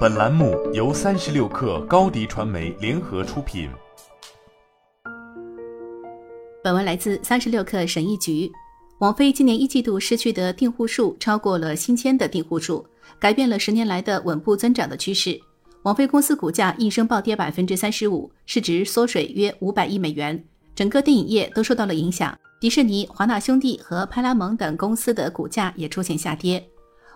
本栏目由三十六氪高低传媒联合出品。本文来自三十六氪神译局。网飞今年一季度失去的订户数超过了新签的订户数，改变了十年来的稳步增长的趋势。网飞公司股价应声暴跌百分之三十五，市值缩水约五百亿美元，整个电影业都受到了影响。迪士尼、华纳兄弟和派拉蒙等公司的股价也出现下跌。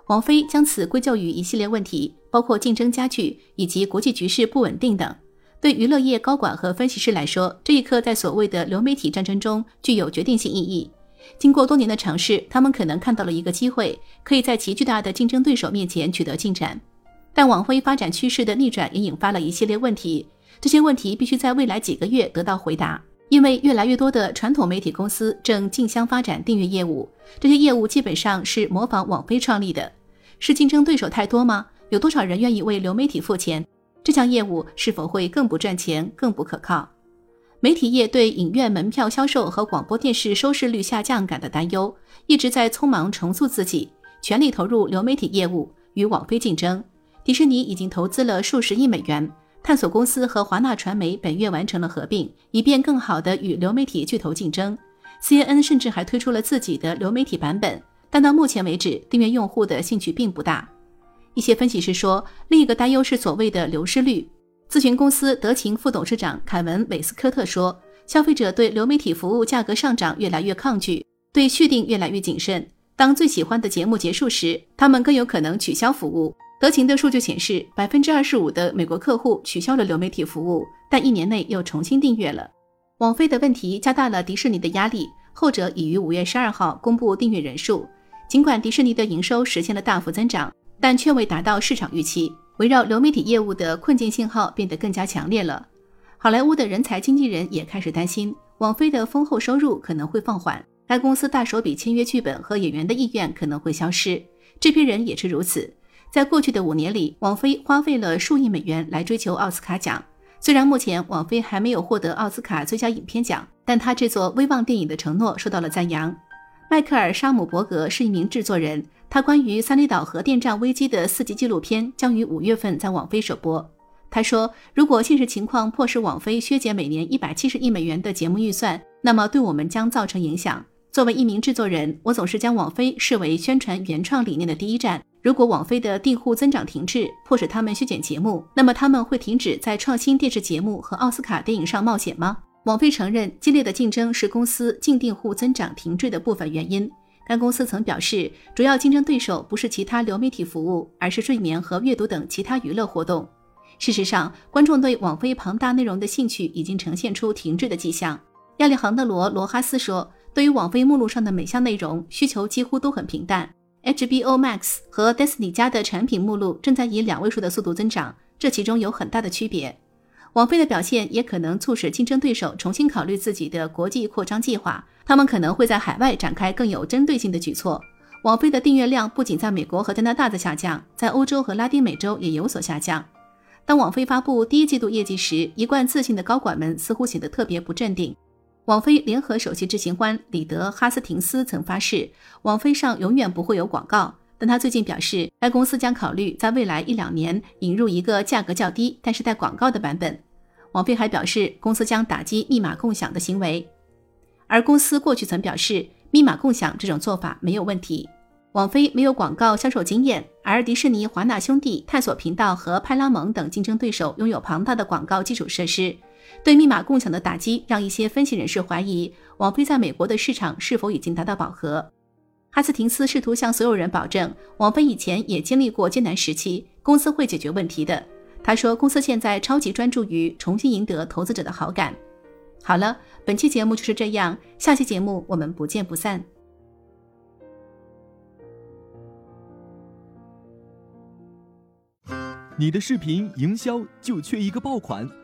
王菲将此归咎于一系列问题，包括竞争加剧以及国际局势不稳定等。对娱乐业高管和分析师来说，这一刻在所谓的流媒体战争中具有决定性意义。经过多年的尝试，他们可能看到了一个机会，可以在其巨大的竞争对手面前取得进展。但网飞发展趋势的逆转也引发了一系列问题，这些问题必须在未来几个月得到回答。因为越来越多的传统媒体公司正竞相发展订阅业务，这些业务基本上是模仿网飞创立的。是竞争对手太多吗？有多少人愿意为流媒体付钱？这项业务是否会更不赚钱、更不可靠？媒体业对影院门票销售和广播电视收视率下降感到担忧，一直在匆忙重塑自己，全力投入流媒体业务与网飞竞争。迪士尼已经投资了数十亿美元。探索公司和华纳传媒本月完成了合并，以便更好地与流媒体巨头竞争。CNN 甚至还推出了自己的流媒体版本，但到目前为止，订阅用户的兴趣并不大。一些分析师说，另一个担忧是所谓的流失率。咨询公司德勤副董事长凯文·韦斯科特说：“消费者对流媒体服务价格上涨越来越抗拒，对续订越来越谨慎。当最喜欢的节目结束时，他们更有可能取消服务。”德勤的数据显示，百分之二十五的美国客户取消了流媒体服务，但一年内又重新订阅了。网飞的问题加大了迪士尼的压力，后者已于五月十二号公布订阅人数。尽管迪士尼的营收实现了大幅增长，但却未达到市场预期。围绕流媒体业务的困境信号变得更加强烈了。好莱坞的人才经纪人也开始担心，网飞的丰厚收入可能会放缓，该公司大手笔签约剧本和演员的意愿可能会消失。这批人也是如此。在过去的五年里，网飞花费了数亿美元来追求奥斯卡奖。虽然目前网飞还没有获得奥斯卡最佳影片奖，但他制作威望电影的承诺受到了赞扬。迈克尔·沙姆伯格是一名制作人，他关于三里岛核电站危机的四集纪录片将于五月份在网飞首播。他说：“如果现实情况迫使网飞削减每年一百七十亿美元的节目预算，那么对我们将造成影响。作为一名制作人，我总是将网飞视为宣传原创理念的第一站。”如果网飞的订户增长停滞，迫使他们削减节目，那么他们会停止在创新电视节目和奥斯卡电影上冒险吗？网飞承认，激烈的竞争是公司净订户增长停滞的部分原因。该公司曾表示，主要竞争对手不是其他流媒体服务，而是睡眠和阅读等其他娱乐活动。事实上，观众对网飞庞大内容的兴趣已经呈现出停滞的迹象。亚历杭德罗·罗哈斯说：“对于网飞目录上的每项内容，需求几乎都很平淡。” HBO Max 和 Disney 家的产品目录正在以两位数的速度增长，这其中有很大的区别。网飞的表现也可能促使竞争对手重新考虑自己的国际扩张计划，他们可能会在海外展开更有针对性的举措。网飞的订阅量不仅在美国和加拿大在下降，在欧洲和拉丁美洲也有所下降。当网飞发布第一季度业绩时，一贯自信的高管们似乎显得特别不镇定。网飞联合首席执行官里德·哈斯廷斯曾发誓，网飞上永远不会有广告。但他最近表示，该公司将考虑在未来一两年引入一个价格较低但是带广告的版本。网飞还表示，公司将打击密码共享的行为，而公司过去曾表示，密码共享这种做法没有问题。网飞没有广告销售经验，而迪士尼、华纳兄弟、探索频道和派拉蒙等竞争对手拥有庞大的广告基础设施。对密码共享的打击，让一些分析人士怀疑网飞在美国的市场是否已经达到饱和。哈斯廷斯试图向所有人保证，网飞以前也经历过艰难时期，公司会解决问题的。他说，公司现在超级专注于重新赢得投资者的好感。好了，本期节目就是这样，下期节目我们不见不散。你的视频营销就缺一个爆款。